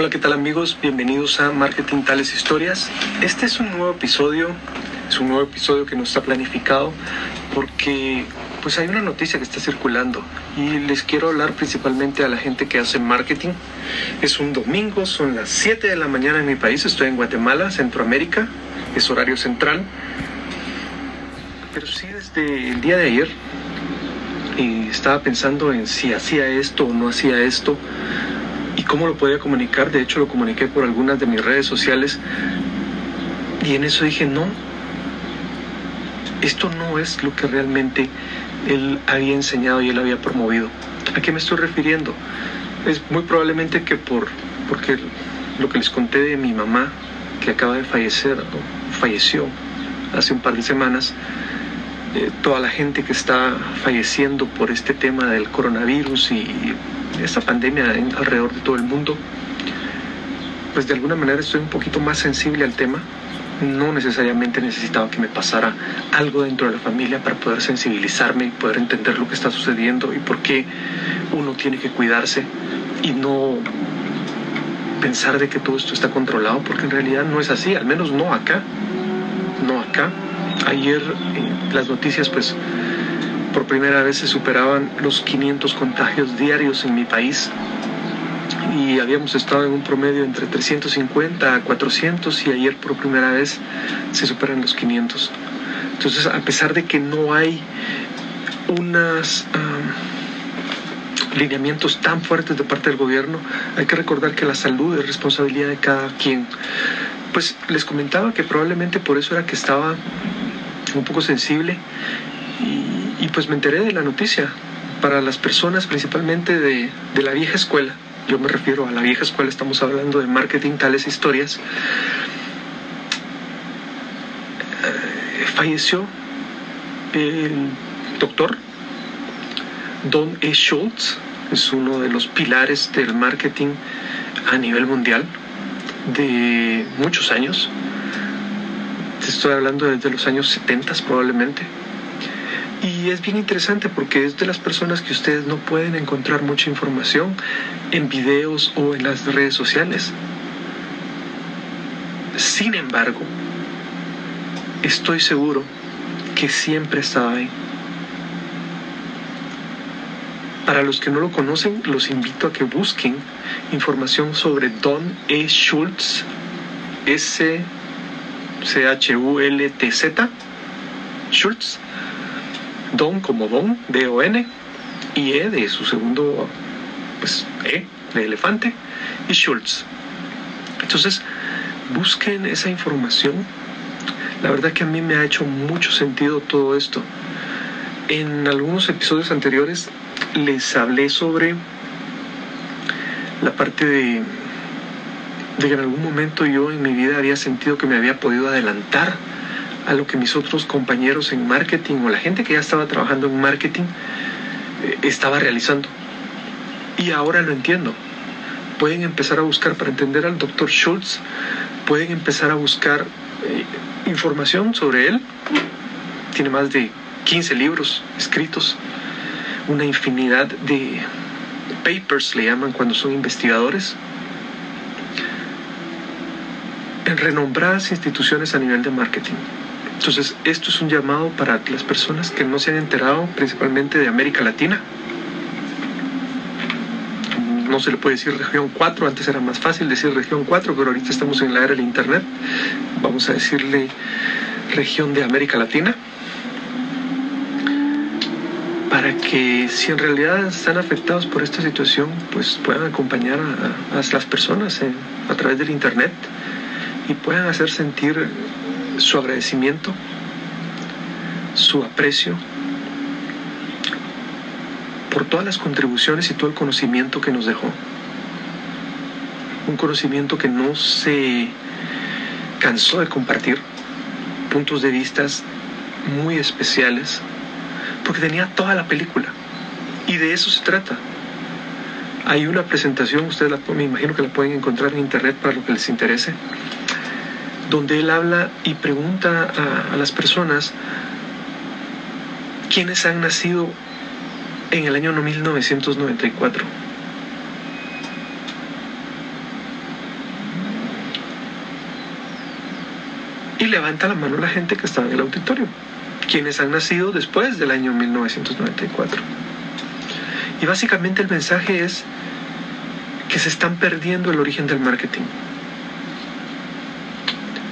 Hola, ¿qué tal amigos? Bienvenidos a Marketing Tales Historias. Este es un nuevo episodio, es un nuevo episodio que no está planificado porque pues hay una noticia que está circulando y les quiero hablar principalmente a la gente que hace marketing. Es un domingo, son las 7 de la mañana en mi país, estoy en Guatemala, Centroamérica, es horario central. Pero sí, desde el día de ayer eh, estaba pensando en si hacía esto o no hacía esto y cómo lo podía comunicar. De hecho, lo comuniqué por algunas de mis redes sociales. Y en eso dije, no, esto no es lo que realmente él había enseñado y él había promovido. ¿A qué me estoy refiriendo? Es muy probablemente que por, porque lo que les conté de mi mamá, que acaba de fallecer, falleció hace un par de semanas, eh, toda la gente que está falleciendo por este tema del coronavirus y esta pandemia alrededor de todo el mundo, pues de alguna manera estoy un poquito más sensible al tema. No necesariamente necesitaba que me pasara algo dentro de la familia para poder sensibilizarme y poder entender lo que está sucediendo y por qué uno tiene que cuidarse y no pensar de que todo esto está controlado, porque en realidad no es así, al menos no acá, no acá. Ayer en las noticias pues por primera vez se superaban los 500 contagios diarios en mi país y habíamos estado en un promedio entre 350 a 400 y ayer por primera vez se superan los 500. Entonces, a pesar de que no hay unos lineamientos tan fuertes de parte del gobierno, hay que recordar que la salud es responsabilidad de cada quien. Pues les comentaba que probablemente por eso era que estaba un poco sensible y, pues me enteré de la noticia. Para las personas principalmente de, de la vieja escuela, yo me refiero a la vieja escuela, estamos hablando de marketing, tales historias, eh, falleció el doctor Don E. Schultz, es uno de los pilares del marketing a nivel mundial de muchos años. Estoy hablando desde los años 70 probablemente. Y es bien interesante porque es de las personas que ustedes no pueden encontrar mucha información en videos o en las redes sociales. Sin embargo, estoy seguro que siempre estaba ahí. Para los que no lo conocen, los invito a que busquen información sobre Don E. Schultz, S-C-H-U-L-T-Z, Schultz Don como Don, D-O-N, y E de su segundo, pues E de elefante, y Schultz. Entonces, busquen esa información. La verdad que a mí me ha hecho mucho sentido todo esto. En algunos episodios anteriores les hablé sobre la parte de, de que en algún momento yo en mi vida había sentido que me había podido adelantar a lo que mis otros compañeros en marketing o la gente que ya estaba trabajando en marketing eh, estaba realizando. Y ahora lo entiendo. Pueden empezar a buscar para entender al doctor Schultz, pueden empezar a buscar eh, información sobre él. Tiene más de 15 libros escritos, una infinidad de papers le llaman cuando son investigadores, en renombradas instituciones a nivel de marketing. Entonces, esto es un llamado para las personas que no se han enterado, principalmente de América Latina. No se le puede decir región 4, antes era más fácil decir región 4, pero ahorita estamos en la era del Internet. Vamos a decirle región de América Latina. Para que si en realidad están afectados por esta situación, pues puedan acompañar a, las personas a través del Internet y puedan hacer sentir su agradecimiento, su aprecio por todas las contribuciones y todo el conocimiento que nos dejó. Un conocimiento que no se cansó de compartir, puntos de vista muy especiales, porque tenía toda la película. Y de eso se trata. Hay una presentación, ustedes la, me imagino que la pueden encontrar en internet para lo que les interese, donde él habla y pregunta a, las personas quiénes han nacido en el año 1994. Y levanta la mano la gente que estaba en el auditorio, quienes han nacido después del año 1994. Y básicamente el mensaje es que se están perdiendo el origen del marketing.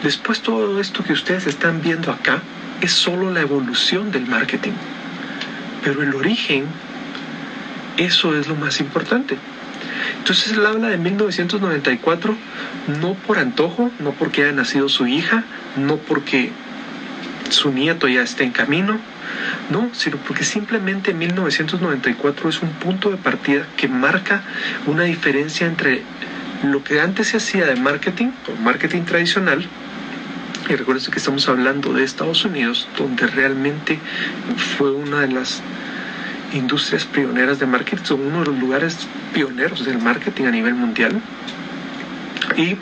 Después todo esto que ustedes están viendo acá es solo la evolución del marketing. Pero el origen, eso es lo más importante. Entonces él habla de 1994 no por antojo, no porque haya nacido su hija, no porque su nieto ya esté en camino, no, sino porque simplemente 1994 es un punto de partida que marca una diferencia entre lo que antes se hacía de marketing, o marketing tradicional, y recuerden que estamos hablando de Estados Unidos, donde realmente fue una de las industrias pioneras de marketing, son uno de los lugares pioneros del marketing a nivel mundial. Y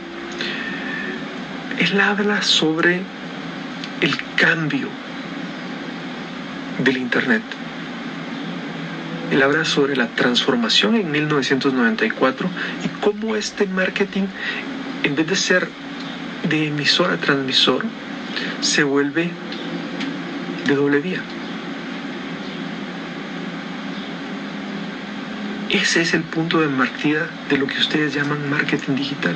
él habla sobre el cambio del Internet. Él habla sobre la transformación en 1994 y cómo este marketing, en vez de ser de emisor a transmisor, se vuelve de doble vía. Ese es el punto de partida de lo que ustedes llaman marketing digital.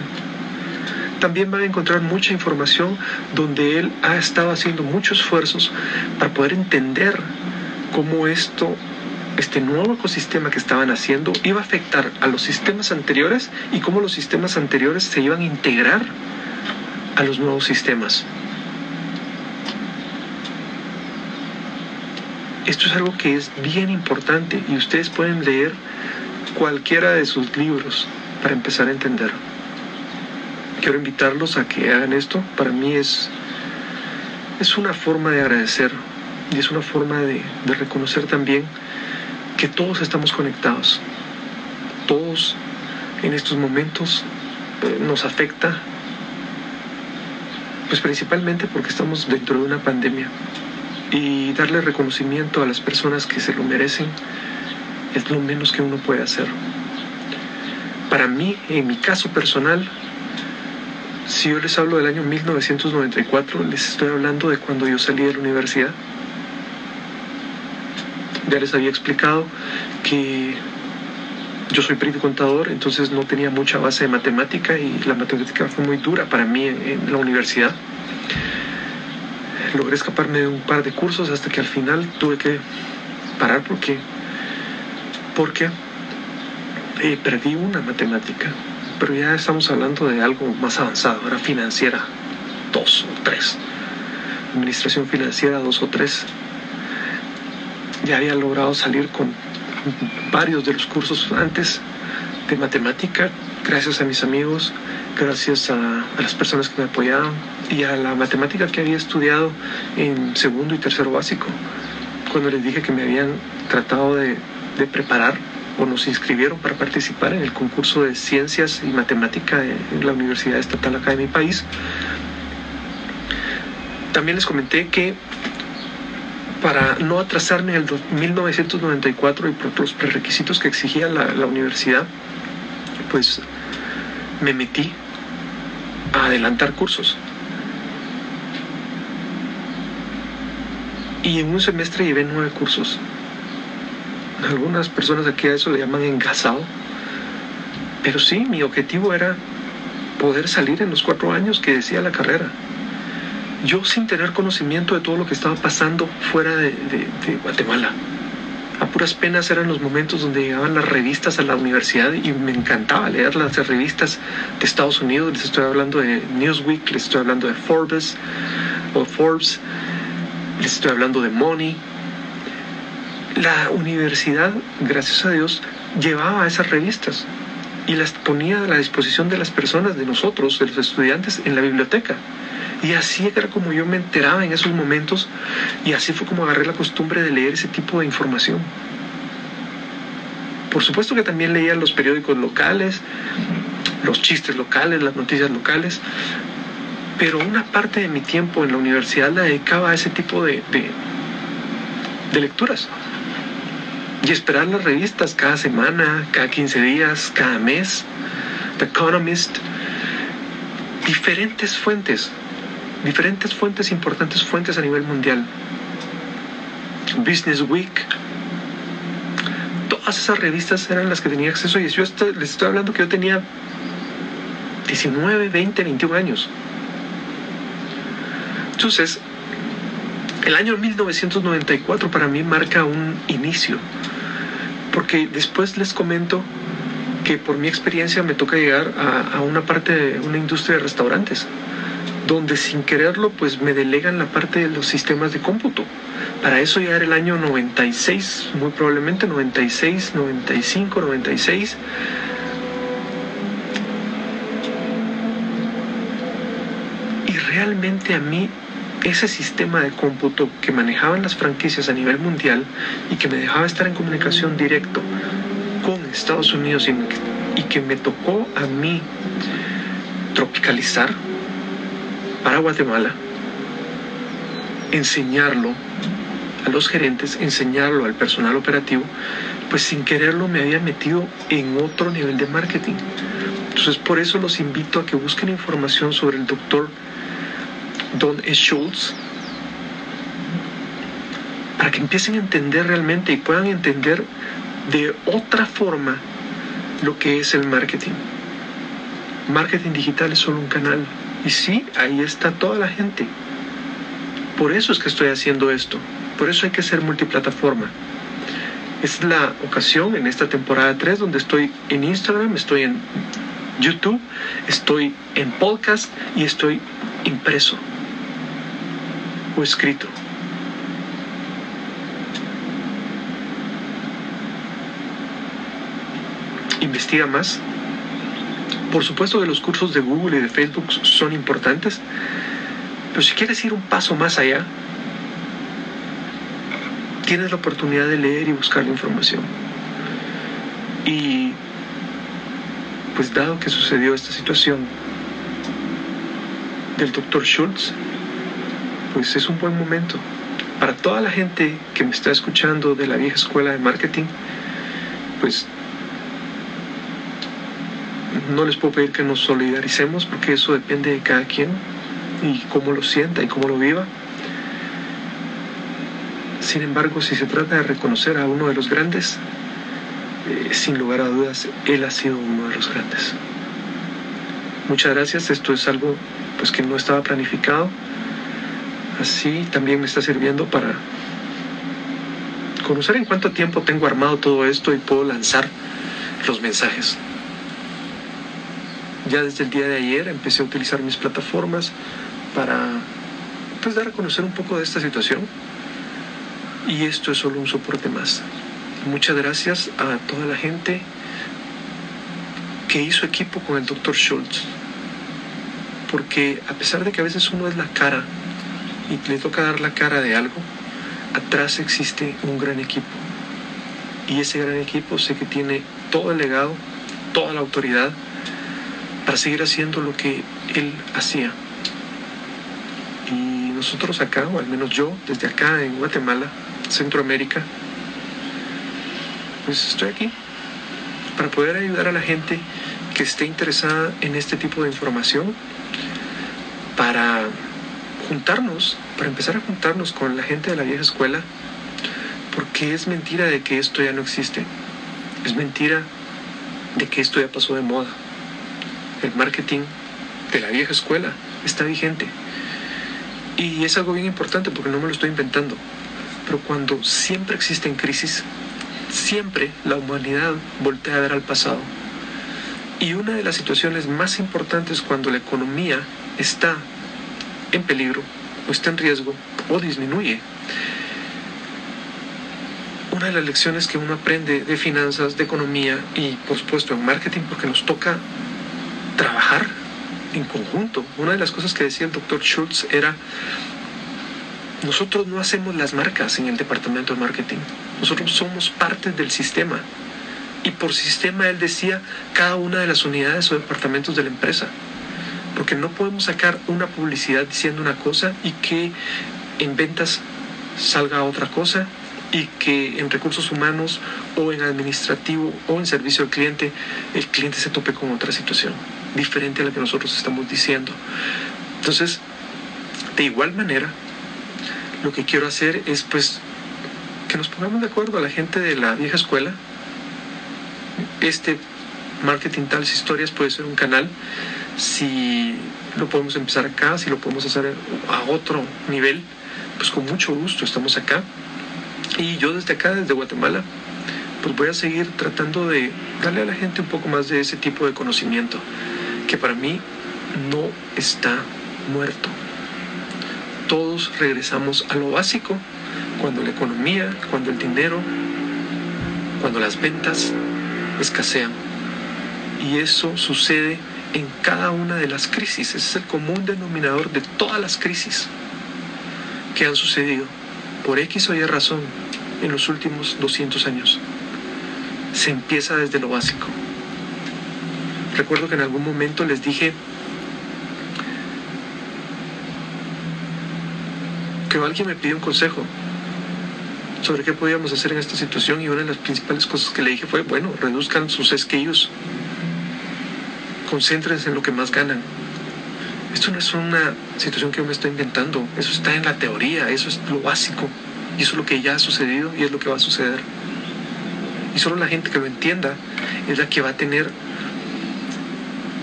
También van a encontrar mucha información donde él ha estado haciendo muchos esfuerzos para poder entender cómo esto, este nuevo ecosistema que estaban haciendo iba a afectar a los sistemas anteriores y cómo los sistemas anteriores se iban a integrar a los nuevos sistemas. Esto es algo que es bien importante y ustedes pueden leer cualquiera de sus libros para empezar a entender. Quiero invitarlos a que hagan esto. Para mí es, es una forma de agradecer y es una forma de, de reconocer también que todos estamos conectados. Todos en estos momentos eh, nos afecta, pues principalmente porque estamos dentro de una pandemia. Y darle reconocimiento a las personas que se lo merecen es lo menos que uno puede hacer. Para mí, en mi caso personal, si yo les hablo del año 1994, les estoy hablando de cuando yo salí de la universidad. Ya les había explicado que yo soy perito contador, entonces no tenía mucha base de matemática y la matemática fue muy dura para mí en, la universidad. Logré escaparme de un par de cursos hasta que al final tuve que parar porque porque eh, perdí una matemática, pero ya estamos hablando de algo más avanzado, era financiera, dos o tres, administración financiera, dos o tres. Ya había logrado salir con varios de los cursos antes de matemática, gracias a mis amigos, gracias a, las personas que me apoyaban y a la matemática que había estudiado en segundo y tercero básico. Cuando les dije que me habían tratado de de preparar o nos inscribieron para participar en el concurso de ciencias y matemática en la Universidad Estatal acá de mi país. También les comenté que para no atrasarme el 1994 y por los prerequisitos que exigía la, la universidad, pues me metí a adelantar cursos. Y en un semestre llevé nueve cursos algunas personas aquí a eso le llaman engasado. Pero sí, mi objetivo era poder salir en los cuatro años que decía la carrera. Yo sin tener conocimiento de todo lo que estaba pasando fuera de, Guatemala. A puras penas eran los momentos donde llegaban las revistas a la universidad y me encantaba leer las revistas de Estados Unidos. Les estoy hablando de Newsweek, les estoy hablando de Forbes o Forbes, les estoy hablando de Money, la universidad, gracias a Dios, llevaba esas revistas y las ponía a la disposición de las personas, de nosotros, de los estudiantes, en la biblioteca. Y así era como yo me enteraba en esos momentos y así fue como agarré la costumbre de leer ese tipo de información. Por supuesto que también leía los periódicos locales, los chistes locales, las noticias locales, pero una parte de mi tiempo en la universidad la dedicaba a ese tipo de, de, lecturas y esperar las revistas cada semana, cada 15 días, cada mes. The Economist, diferentes fuentes diferentes fuentes, importantes fuentes a nivel mundial. Business Week. Todas esas revistas eran las que tenía acceso y yo les estoy hablando que yo tenía 19, 20, 21 años. Entonces, el año 1994 para mí marca un inicio, porque después les comento que por mi experiencia me toca llegar a, a una parte de una industria de restaurantes donde sin quererlo pues me delegan la parte de los sistemas de cómputo. Para eso ya era el año 96, muy probablemente 96, 95, 96. Y realmente a mí ese sistema de cómputo que manejaban las franquicias a nivel mundial y que me dejaba estar en comunicación directo con Estados Unidos y, y que me tocó a mí tropicalizar para Guatemala, enseñarlo a los gerentes, enseñarlo al personal operativo, pues sin quererlo me había metido en otro nivel de marketing. Entonces por eso los invito a que busquen información sobre el doctor Don E. Schultz, para que empiecen a entender realmente y puedan entender de otra forma lo que es el marketing. Marketing digital es solo un canal, y sí, ahí está toda la gente. Por eso es que estoy haciendo esto. Por eso hay que ser multiplataforma. Es la ocasión en esta temporada 3 donde estoy en Instagram, estoy en YouTube, estoy en podcast y estoy impreso o escrito. Investiga más, por supuesto que los cursos de Google y de Facebook son importantes, pero si quieres ir un paso más allá, tienes la oportunidad de leer y buscar la información. Y pues dado que sucedió esta situación del doctor Schultz, pues es un buen momento para toda la gente que me está escuchando de la vieja escuela de marketing, pues no les puedo pedir que nos solidaricemos porque eso depende de cada quien y cómo lo sienta y cómo lo viva. Sin embargo, si se trata de reconocer a uno de los grandes, eh, sin lugar a dudas, él ha sido uno de los grandes. Muchas gracias, esto es algo pues que no estaba planificado. Así también me está sirviendo para conocer en cuánto tiempo tengo armado todo esto y puedo lanzar los mensajes. Ya desde el día de ayer empecé a utilizar mis plataformas para pues, dar a conocer un poco de esta situación. Y esto es solo un soporte más. Muchas gracias a toda la gente que hizo equipo con el doctor Schultz. Porque a pesar de que a veces uno es la cara y le toca dar la cara de algo, atrás existe un gran equipo. Y ese gran equipo sé que tiene todo el legado, toda la autoridad para seguir haciendo lo que él hacía. Y nosotros acá, o al menos yo, desde acá en Guatemala, Centroamérica, pues estoy aquí para poder ayudar a la gente que esté interesada en este tipo de información, para juntarnos, para empezar a juntarnos con la gente de la vieja escuela, porque es mentira de que esto ya no existe, es mentira de que esto ya pasó de moda el marketing de la vieja escuela está vigente. Y es algo bien importante porque no me lo estoy inventando. Pero cuando siempre existen crisis, siempre la humanidad voltea a ver al pasado. Y una de las situaciones más importantes cuando la economía está en peligro o está en riesgo o disminuye. Una de las lecciones que uno aprende de finanzas, de economía y por supuesto en marketing, porque nos toca trabajar en conjunto. Una de las cosas que decía el doctor Schultz era, nosotros no hacemos las marcas en el departamento de marketing, nosotros somos parte del sistema. Y por sistema él decía cada una de las unidades o departamentos de la empresa. Porque no podemos sacar una publicidad diciendo una cosa y que en ventas salga otra cosa y que en recursos humanos o en administrativo o en servicio al cliente el cliente se tope con otra situación diferente a la que nosotros estamos diciendo. Entonces, De igual manera, lo que quiero hacer es pues que nos pongamos de acuerdo a la gente de la vieja escuela. Este marketing tales historias puede ser un canal si lo podemos empezar acá, si lo podemos hacer a otro nivel, pues con mucho gusto estamos acá. Y yo desde acá, desde Guatemala, pues voy a seguir tratando de darle a la gente un poco más de ese tipo de conocimiento, que para mí no está muerto. Todos regresamos a lo básico cuando la economía, cuando el dinero, cuando las ventas escasean. Y eso sucede en cada una de las crisis. Es el común denominador de todas las crisis que han sucedido por X o Y razón en los últimos 200 años. Se empieza desde lo básico. Recuerdo que en algún momento les dije que alguien me pidió un consejo sobre qué podíamos hacer en esta situación y una de las principales cosas que le dije fue, bueno, reduzcan sus SKUs concéntrense en lo que más ganan. Esto no es una situación que yo me estoy inventando, eso está en la teoría, eso es lo básico, y eso es lo que ya ha sucedido y es lo que va a suceder. Y solo la gente que lo entienda es la que va a tener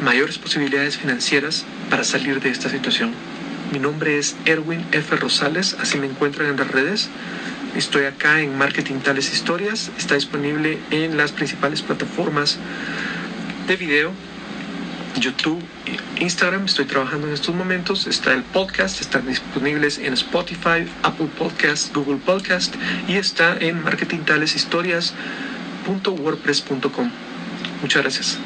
mayores posibilidades financieras para salir de esta situación. Mi nombre es Erwin F. Rosales, así me encuentran en las redes. Estoy acá en Marketing Tales Historias, está disponible en las principales plataformas de video YouTube, Instagram, estoy trabajando en estos momentos, está el podcast, están disponibles en Spotify, Apple Podcast, Google Podcast y está en marketingtaleshistorias.wordpress.com. Muchas gracias.